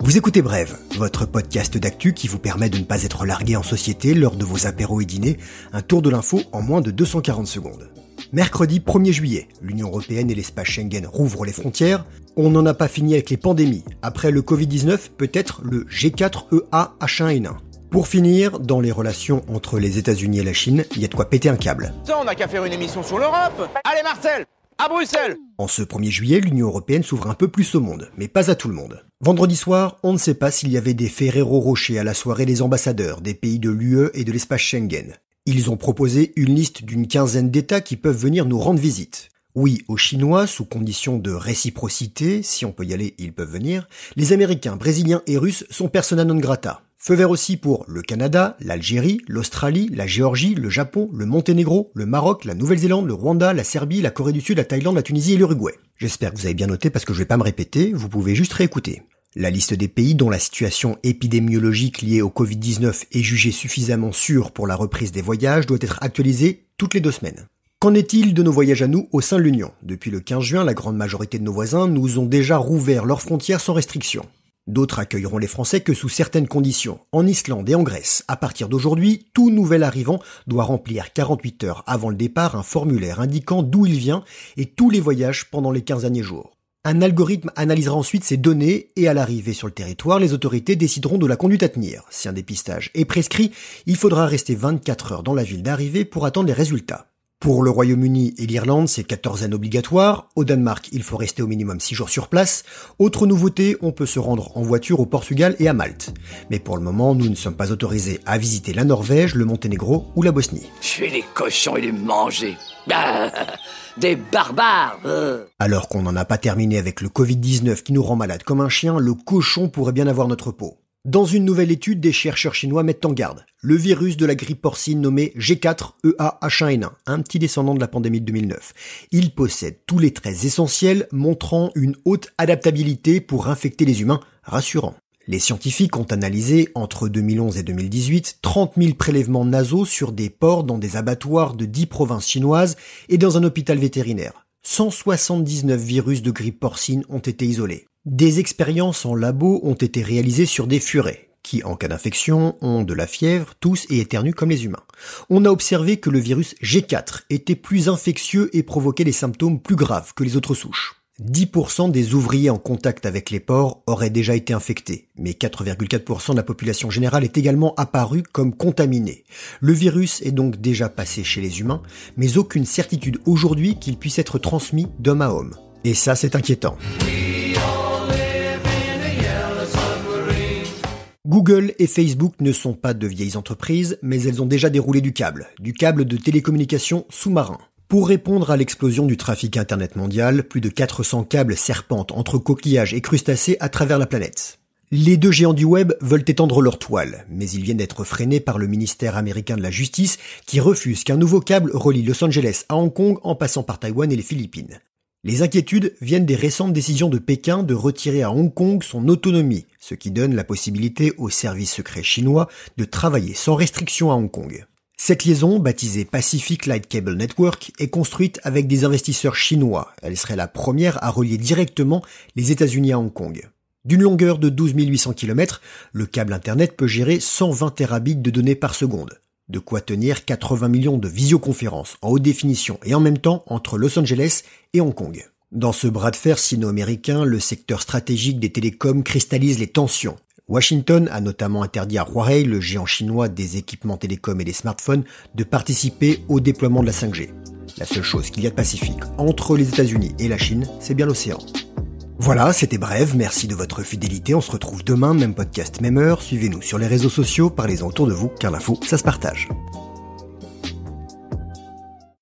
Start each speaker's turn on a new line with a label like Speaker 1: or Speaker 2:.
Speaker 1: Vous écoutez Brève, votre podcast d'actu qui vous permet de ne pas être largué en société lors de vos apéros et dîners, un tour de l'info en moins de 240 secondes. Mercredi 1er juillet, l'Union Européenne et l'espace Schengen rouvrent les frontières. On n'en a pas fini avec les pandémies. Après le Covid-19, peut-être le G4EA-H1N1. Pour finir, dans les relations entre les États-Unis et la Chine, il y a de quoi péter un câble.
Speaker 2: Ça, on n'a qu'à faire une émission sur l'Europe Allez Marcel À Bruxelles
Speaker 1: En ce 1er juillet, l'Union Européenne s'ouvre un peu plus au monde, mais pas à tout le monde. Vendredi soir, on ne sait pas s'il y avait des Ferrero Rocher à la soirée des ambassadeurs des pays de l'UE et de l'espace Schengen. Ils ont proposé une liste d'une quinzaine d'États qui peuvent venir nous rendre visite. Oui, aux Chinois, sous condition de réciprocité, si on peut y aller, ils peuvent venir, les Américains, Brésiliens et Russes sont persona non grata. Feu vert aussi pour le Canada, l'Algérie, l'Australie, la Géorgie, le Japon, le Monténégro, le Maroc, la Nouvelle-Zélande, le Rwanda, la Serbie, la Corée du Sud, la Thaïlande, la Tunisie et l'Uruguay. J'espère que vous avez bien noté parce que je vais pas me répéter, vous pouvez juste réécouter. La liste des pays dont la situation épidémiologique liée au Covid-19 est jugée suffisamment sûre pour la reprise des voyages doit être actualisée toutes les deux semaines. Qu'en est-il de nos voyages à nous au sein de l'Union? Depuis le 15 juin, la grande majorité de nos voisins nous ont déjà rouvert leurs frontières sans restriction. D'autres accueilleront les Français que sous certaines conditions. En Islande et en Grèce, à partir d'aujourd'hui, tout nouvel arrivant doit remplir 48 heures avant le départ un formulaire indiquant d'où il vient et tous les voyages pendant les 15 derniers jours. Un algorithme analysera ensuite ces données et à l'arrivée sur le territoire, les autorités décideront de la conduite à tenir. Si un dépistage est prescrit, il faudra rester 24 heures dans la ville d'arrivée pour attendre les résultats. Pour le Royaume-Uni et l'Irlande, c'est quatorzaine obligatoire. Au Danemark, il faut rester au minimum 6 jours sur place. Autre nouveauté, on peut se rendre en voiture au Portugal et à Malte. Mais pour le moment, nous ne sommes pas autorisés à visiter la Norvège, le Monténégro ou la Bosnie.
Speaker 3: Tuer les cochons et les manger. Ah, des barbares. euh.
Speaker 1: Alors qu'on n'en a pas terminé avec le Covid-19 qui nous rend malade comme un chien, le cochon pourrait bien avoir notre peau. Dans une nouvelle étude, des chercheurs chinois mettent en garde le virus de la grippe porcine nommé E G4EA-H1N1, un petit descendant de la pandémie de 2009. Il possède tous les traits essentiels montrant une haute adaptabilité pour infecter les humains, rassurant. Les scientifiques ont analysé, entre 2011 et 2018, 30 000 prélèvements nasaux sur des porcs dans des abattoirs de 10 provinces chinoises et dans un hôpital vétérinaire. 179 virus de grippe porcine ont été isolés. Des expériences en labo ont été réalisées sur des furets, qui, en cas d'infection, ont de la fièvre, toussent et éternuent comme les humains. On a observé que le virus G4 était plus infectieux et provoquait des symptômes plus graves que les autres souches. 10% des ouvriers en contact avec les porcs auraient déjà été infectés, mais 4,4% de la population générale est également apparue comme contaminée. Le virus est donc déjà passé chez les humains, mais aucune certitude aujourd'hui qu'il puisse être transmis d'homme à homme. Et ça, c'est inquiétant. Google et Facebook ne sont pas de vieilles entreprises, mais elles ont déjà déroulé du câble, du câble de télécommunication sous-marin. Pour répondre à l'explosion du trafic Internet mondial, plus de 400 câbles serpentent entre coquillages et crustacés à travers la planète. Les deux géants du web veulent étendre leur toile, mais ils viennent d'être freinés par le ministère américain de la Justice qui refuse qu'un nouveau câble relie Los Angeles à Hong Kong en passant par Taïwan et les Philippines. Les inquiétudes viennent des récentes décisions de Pékin de retirer à Hong Kong son autonomie, ce qui donne la possibilité aux services secrets chinois de travailler sans restriction à Hong Kong. Cette liaison, baptisée Pacific Light Cable Network, est construite avec des investisseurs chinois. Elle serait la première à relier directement les États-Unis à Hong Kong. D'une longueur de 12 800 km, le câble Internet peut gérer 120 terabits de données par seconde. De quoi tenir 80 millions de visioconférences en haute définition et en même temps entre Los Angeles et Hong Kong. Dans ce bras de fer sino-américain, le secteur stratégique des télécoms cristallise les tensions. Washington a notamment interdit à Huawei, le géant chinois des équipements télécoms et des smartphones, de participer au déploiement de la 5G. La seule chose qu'il y a de pacifique entre les États-Unis et la Chine, c'est bien l'océan. Voilà, c'était bref, merci de votre fidélité, on se retrouve demain, même podcast, même heure, suivez-nous sur les réseaux sociaux, parlez-en autour de vous, car l'info, ça se partage.